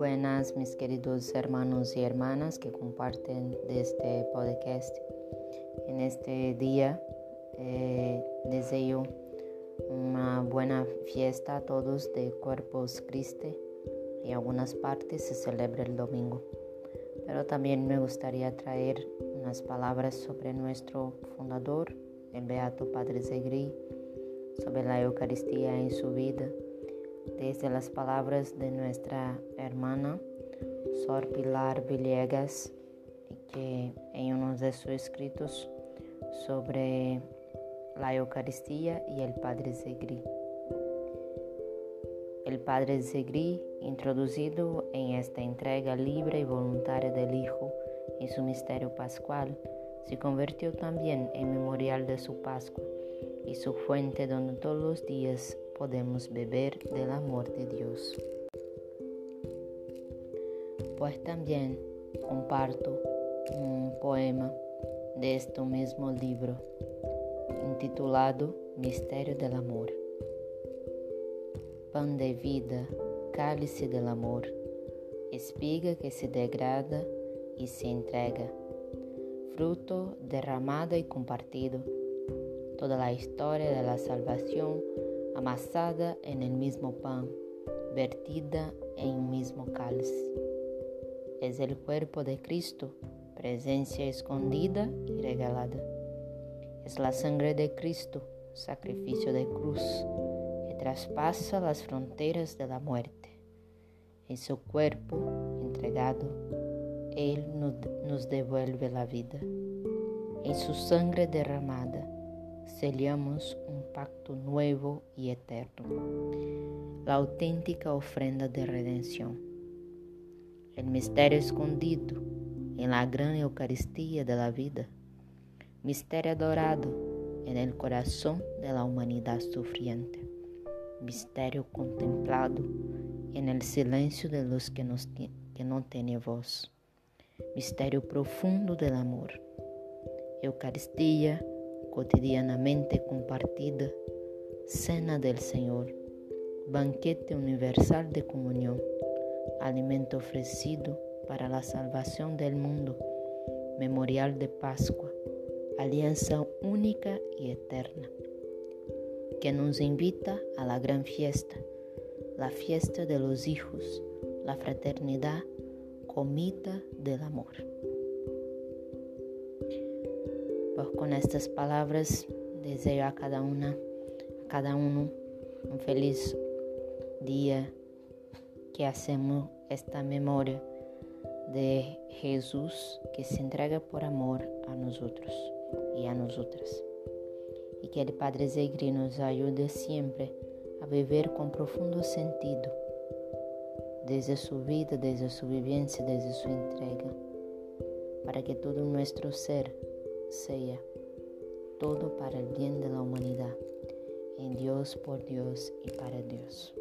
Buenas, mis queridos hermanos y hermanas que comparten este podcast. En este día eh, deseo una buena fiesta a todos de Cuerpos Christi. En algunas partes se celebra el domingo. Pero también me gustaría traer unas palabras sobre nuestro fundador, el Beato Padre Zegri, sobre la Eucaristía en su vida desde las palabras de nuestra hermana Sor Pilar Villegas, que en uno de sus escritos sobre la Eucaristía y el Padre Zegri. El Padre Zegri, introducido en esta entrega libre y voluntaria del Hijo en su misterio pascual, se convirtió también en memorial de su Pascua y su fuente donde todos los días podemos beber del amor de Dios. Pues también comparto un poema de este mismo libro intitulado Misterio del Amor. Pan de vida, cálice del amor, espiga que se degrada y se entrega, fruto derramado y compartido, toda la historia de la salvación amasada en el mismo pan, vertida en un mismo cáliz. Es el cuerpo de Cristo, presencia escondida y regalada. Es la sangre de Cristo, sacrificio de cruz, que traspasa las fronteras de la muerte. En su cuerpo entregado, Él nos devuelve la vida. En su sangre derramada, sellamos un pacto nuevo y eterno, la auténtica ofrenda de redención. El misterio escondido en la gran Eucaristía de la vida, misterio adorado en el corazón de la humanidad sufriente, misterio contemplado en el silencio de los que, nos, que no tienen voz, misterio profundo del amor. Eucaristía cotidianamente compartida, cena del Señor, banquete universal de comunión, alimento ofrecido para la salvación del mundo, memorial de Pascua, alianza única y eterna, que nos invita a la gran fiesta, la fiesta de los hijos, la fraternidad, comida del amor. Com estas palavras, desejo a cada uma, a cada um, um feliz dia que hacemos esta memória de Jesus que se entrega por amor a nós outros e a nós outras. E que o Padre Zegri nos ajude sempre a viver com profundo sentido desde sua vida, desde sua vivência, desde sua entrega, para que todo o nosso ser sea todo para el bien de la humanidad, en Dios, por Dios y para Dios.